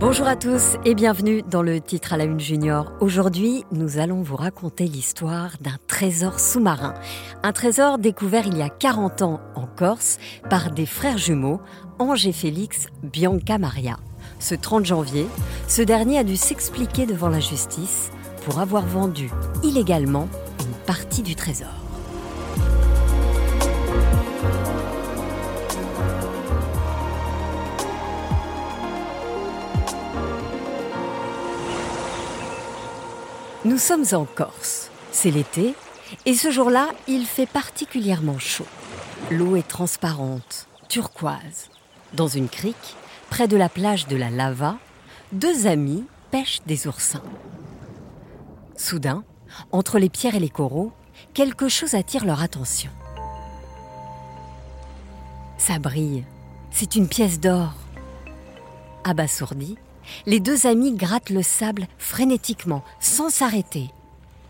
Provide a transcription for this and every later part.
Bonjour à tous et bienvenue dans le titre à la une junior. Aujourd'hui, nous allons vous raconter l'histoire d'un trésor sous-marin. Un trésor découvert il y a 40 ans en Corse par des frères jumeaux, Ange et Félix Bianca Maria. Ce 30 janvier, ce dernier a dû s'expliquer devant la justice pour avoir vendu illégalement une partie du trésor. Nous sommes en Corse. C'est l'été et ce jour-là, il fait particulièrement chaud. L'eau est transparente, turquoise. Dans une crique, près de la plage de la Lava, deux amis pêchent des oursins. Soudain, entre les pierres et les coraux, quelque chose attire leur attention. Ça brille. C'est une pièce d'or. Abasourdis, les deux amis grattent le sable frénétiquement, sans s'arrêter.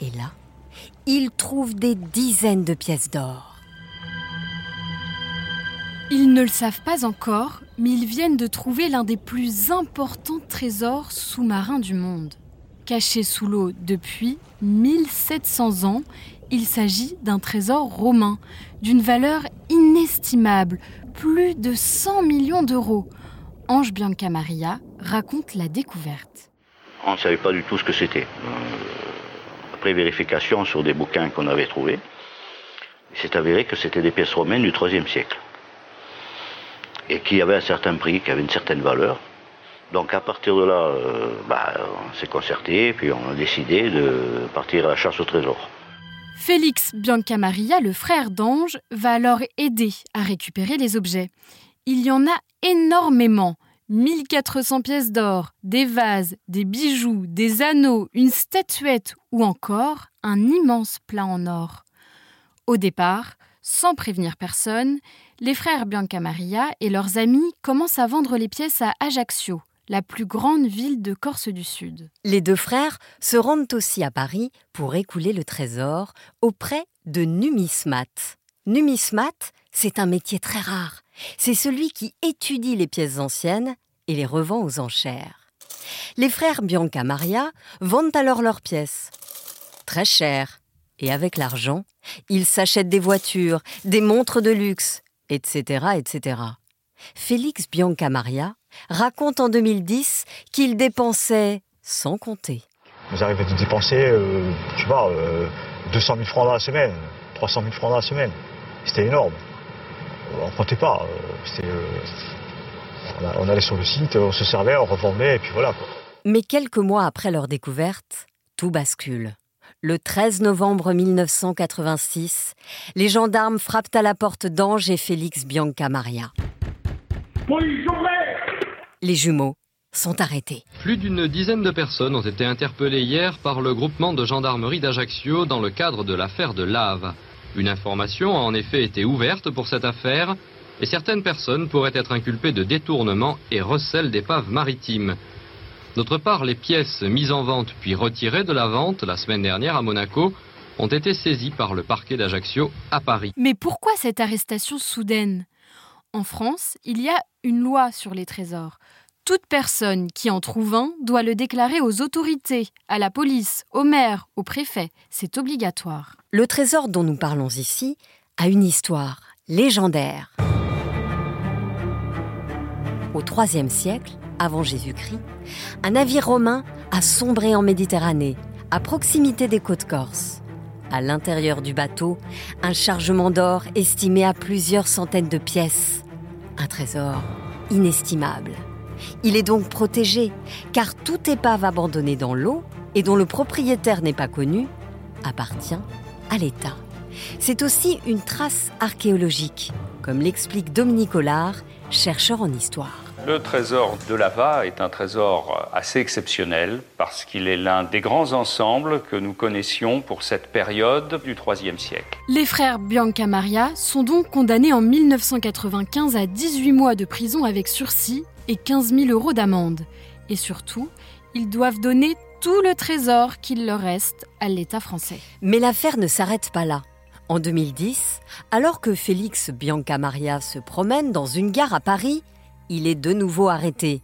Et là, ils trouvent des dizaines de pièces d'or. Ils ne le savent pas encore, mais ils viennent de trouver l'un des plus importants trésors sous-marins du monde. Caché sous l'eau depuis 1700 ans, il s'agit d'un trésor romain, d'une valeur inestimable, plus de 100 millions d'euros. Ange Bianca Maria raconte la découverte. On ne savait pas du tout ce que c'était. Euh, après vérification sur des bouquins qu'on avait trouvés, il s'est avéré que c'était des pièces romaines du IIIe siècle. Et qui avaient un certain prix, qui avaient une certaine valeur. Donc à partir de là, euh, bah, on s'est concerté, puis on a décidé de partir à la chasse au trésor. Félix Bianca Maria, le frère d'Ange, va alors aider à récupérer les objets. Il y en a énormément. 1400 pièces d'or, des vases, des bijoux, des anneaux, une statuette ou encore un immense plat en or. Au départ, sans prévenir personne, les frères Bianca Maria et leurs amis commencent à vendre les pièces à Ajaccio, la plus grande ville de Corse du Sud. Les deux frères se rendent aussi à Paris pour écouler le trésor auprès de numismates. Numismate, c'est un métier très rare. C'est celui qui étudie les pièces anciennes et les revend aux enchères. Les frères Bianca Maria vendent alors leurs pièces. Très chères. Et avec l'argent, ils s'achètent des voitures, des montres de luxe, etc., etc. Félix Bianca Maria raconte en 2010 qu'il dépensait sans compter. J'arrive à dépenser, tu vois, 200 000 francs dans la semaine, 300 000 francs dans la semaine. C'était énorme. On ne comptait pas. Euh, euh, on allait sur le site, on se servait, on revendait, et puis voilà. Mais quelques mois après leur découverte, tout bascule. Le 13 novembre 1986, les gendarmes frappent à la porte d'Ange et Félix Bianca Maria. Les jumeaux sont arrêtés. Plus d'une dizaine de personnes ont été interpellées hier par le groupement de gendarmerie d'Ajaccio dans le cadre de l'affaire de Lave. Une information a en effet été ouverte pour cette affaire et certaines personnes pourraient être inculpées de détournement et recel d'épaves maritimes. D'autre part, les pièces mises en vente puis retirées de la vente la semaine dernière à Monaco ont été saisies par le parquet d'Ajaccio à Paris. Mais pourquoi cette arrestation soudaine? En France, il y a une loi sur les trésors. Toute personne qui en trouve un doit le déclarer aux autorités, à la police, au maire, au préfet. C'est obligatoire. Le trésor dont nous parlons ici a une histoire légendaire. Au IIIe siècle, avant Jésus-Christ, un navire romain a sombré en Méditerranée, à proximité des côtes corses. À l'intérieur du bateau, un chargement d'or estimé à plusieurs centaines de pièces. Un trésor inestimable. Il est donc protégé, car toute épave abandonnée dans l'eau et dont le propriétaire n'est pas connu appartient à l'État. C'est aussi une trace archéologique, comme l'explique Dominique Hollard, chercheur en histoire. Le trésor de Lava est un trésor assez exceptionnel parce qu'il est l'un des grands ensembles que nous connaissions pour cette période du IIIe siècle. Les frères Bianca Maria sont donc condamnés en 1995 à 18 mois de prison avec sursis et 15 000 euros d'amende. Et surtout, ils doivent donner tout le trésor qu'il leur reste à l'État français. Mais l'affaire ne s'arrête pas là. En 2010, alors que Félix Bianca Maria se promène dans une gare à Paris, il est de nouveau arrêté.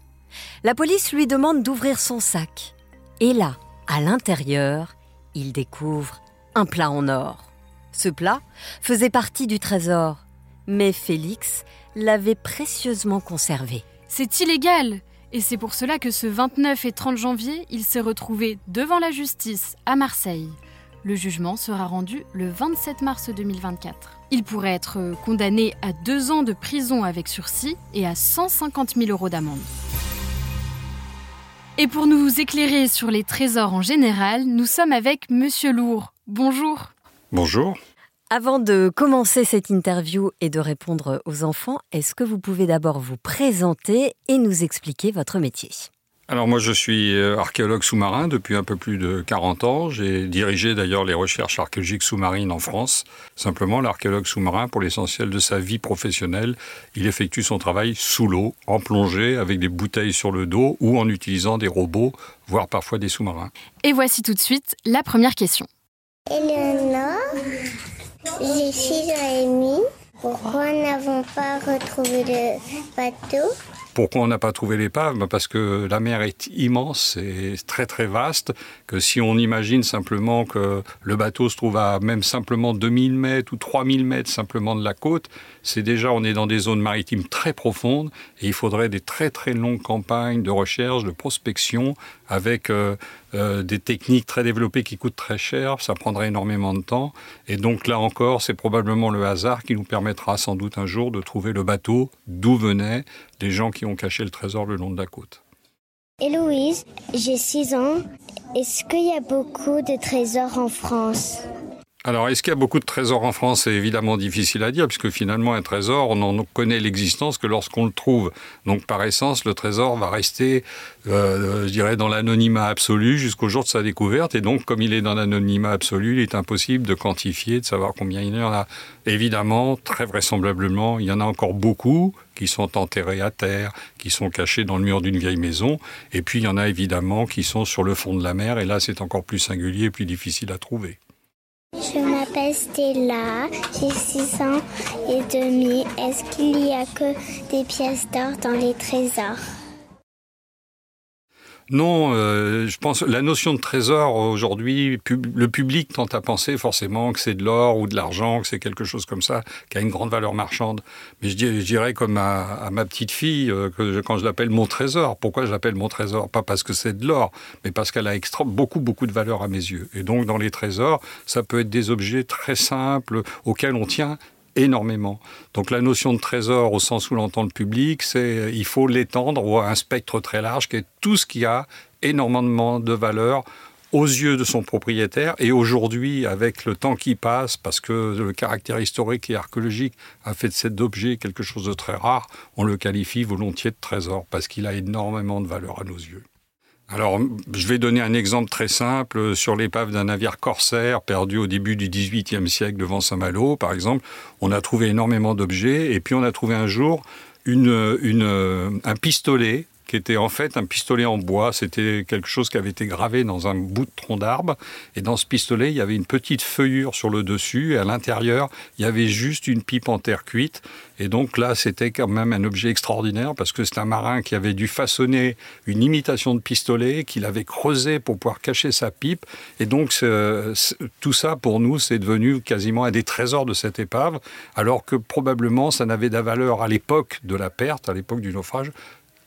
La police lui demande d'ouvrir son sac. Et là, à l'intérieur, il découvre un plat en or. Ce plat faisait partie du trésor, mais Félix l'avait précieusement conservé. C'est illégal et c'est pour cela que ce 29 et 30 janvier, il s'est retrouvé devant la justice à Marseille. Le jugement sera rendu le 27 mars 2024. Il pourrait être condamné à deux ans de prison avec sursis et à 150 000 euros d'amende. Et pour nous éclairer sur les trésors en général, nous sommes avec Monsieur Lourd. Bonjour. Bonjour. Avant de commencer cette interview et de répondre aux enfants, est-ce que vous pouvez d'abord vous présenter et nous expliquer votre métier? Alors moi je suis euh, archéologue sous-marin depuis un peu plus de 40 ans. J'ai dirigé d'ailleurs les recherches archéologiques sous-marines en France. Simplement l'archéologue sous-marin pour l'essentiel de sa vie professionnelle, il effectue son travail sous l'eau, en plongée avec des bouteilles sur le dos ou en utilisant des robots, voire parfois des sous-marins. Et voici tout de suite la première question. Eleonore, j'ai 6 ans et demi. Pourquoi n'avons pas retrouvé le bateau? Pourquoi on n'a pas trouvé l'épave bah, Parce que la mer est immense et très très vaste, que si on imagine simplement que le bateau se trouve à même simplement 2000 mètres ou 3000 mètres simplement de la côte, c'est déjà, on est dans des zones maritimes très profondes et il faudrait des très très longues campagnes de recherche, de prospection avec euh, euh, des techniques très développées qui coûtent très cher, ça prendrait énormément de temps. Et donc là encore, c'est probablement le hasard qui nous permettra sans doute un jour de trouver le bateau d'où venaient les gens qui ont caché le trésor le long de la côte. Héloïse, j'ai 6 ans. Est-ce qu'il y a beaucoup de trésors en France? Alors, est-ce qu'il y a beaucoup de trésors en France? C'est évidemment difficile à dire, puisque finalement, un trésor, on n'en connaît l'existence que lorsqu'on le trouve. Donc, par essence, le trésor va rester, euh, je dirais, dans l'anonymat absolu jusqu'au jour de sa découverte. Et donc, comme il est dans l'anonymat absolu, il est impossible de quantifier, de savoir combien il y en a. Évidemment, très vraisemblablement, il y en a encore beaucoup qui sont enterrés à terre, qui sont cachés dans le mur d'une vieille maison. Et puis, il y en a évidemment qui sont sur le fond de la mer. Et là, c'est encore plus singulier et plus difficile à trouver. Je m'appelle Stella, j'ai 6 ans et demi. Est-ce qu'il n'y a que des pièces d'or dans les trésors? Non, euh, je pense la notion de trésor aujourd'hui, le public tente à penser forcément que c'est de l'or ou de l'argent, que c'est quelque chose comme ça, qui a une grande valeur marchande. Mais je dirais, comme à, ma petite fille, euh, que quand je l'appelle mon trésor. Pourquoi je l'appelle mon trésor? Pas parce que c'est de l'or, mais parce qu'elle a beaucoup, beaucoup de valeur à mes yeux. Et donc, dans les trésors, ça peut être des objets très simples auxquels on tient énormément. Donc la notion de trésor au sens où l'entend le public, c'est il faut l'étendre à un spectre très large qui est tout ce qui a énormément de valeur aux yeux de son propriétaire. Et aujourd'hui, avec le temps qui passe, parce que le caractère historique et archéologique a fait de cet objet quelque chose de très rare, on le qualifie volontiers de trésor, parce qu'il a énormément de valeur à nos yeux. Alors, je vais donner un exemple très simple sur l'épave d'un navire corsaire perdu au début du XVIIIe siècle devant Saint-Malo, par exemple. On a trouvé énormément d'objets et puis on a trouvé un jour une, une, un pistolet qui était en fait un pistolet en bois. C'était quelque chose qui avait été gravé dans un bout de tronc d'arbre. Et dans ce pistolet, il y avait une petite feuillure sur le dessus. Et à l'intérieur, il y avait juste une pipe en terre cuite. Et donc là, c'était quand même un objet extraordinaire parce que c'est un marin qui avait dû façonner une imitation de pistolet, qu'il avait creusé pour pouvoir cacher sa pipe. Et donc tout ça, pour nous, c'est devenu quasiment un des trésors de cette épave, alors que probablement ça n'avait de valeur à l'époque de la perte, à l'époque du naufrage,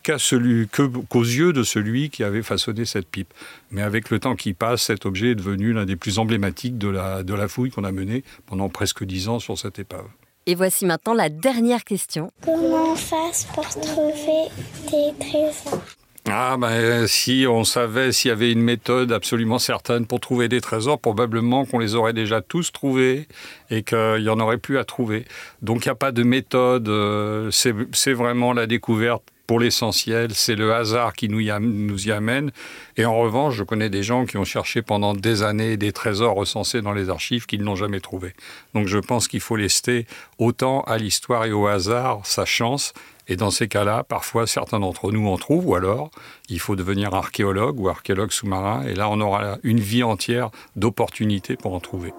qu'à celui, qu'aux yeux de celui qui avait façonné cette pipe. Mais avec le temps qui passe, cet objet est devenu l'un des plus emblématiques de la, de la fouille qu'on a menée pendant presque dix ans sur cette épave. Et voici maintenant la dernière question. Comment on fasse pour trouver des trésors ah ben si on savait s'il y avait une méthode absolument certaine pour trouver des trésors, probablement qu'on les aurait déjà tous trouvés et qu'il y en aurait plus à trouver. Donc il n'y a pas de méthode, euh, c'est vraiment la découverte pour l'essentiel, c'est le hasard qui nous y, amène. Et en revanche, je connais des gens qui ont cherché pendant des années des trésors recensés dans les archives qu'ils n'ont jamais trouvés. Donc je pense qu'il faut laisser autant à l'histoire et au hasard sa chance. Et dans ces cas-là, parfois certains d'entre nous en trouvent, ou alors il faut devenir archéologue ou archéologue sous-marin. Et là, on aura une vie entière d'opportunités pour en trouver.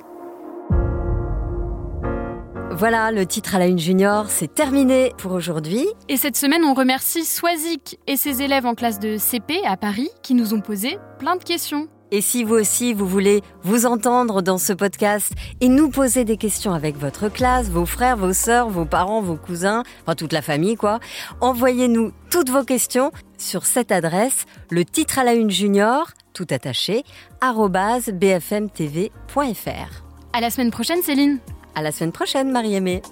Voilà, le titre à la une junior, c'est terminé pour aujourd'hui. Et cette semaine, on remercie Swazik et ses élèves en classe de CP à Paris qui nous ont posé plein de questions. Et si vous aussi, vous voulez vous entendre dans ce podcast et nous poser des questions avec votre classe, vos frères, vos sœurs, vos parents, vos cousins, enfin toute la famille quoi, envoyez-nous toutes vos questions sur cette adresse, le titre à la une junior, tout attaché, bfmtv.fr. À la semaine prochaine, Céline. À la semaine prochaine, Marie-Aimée.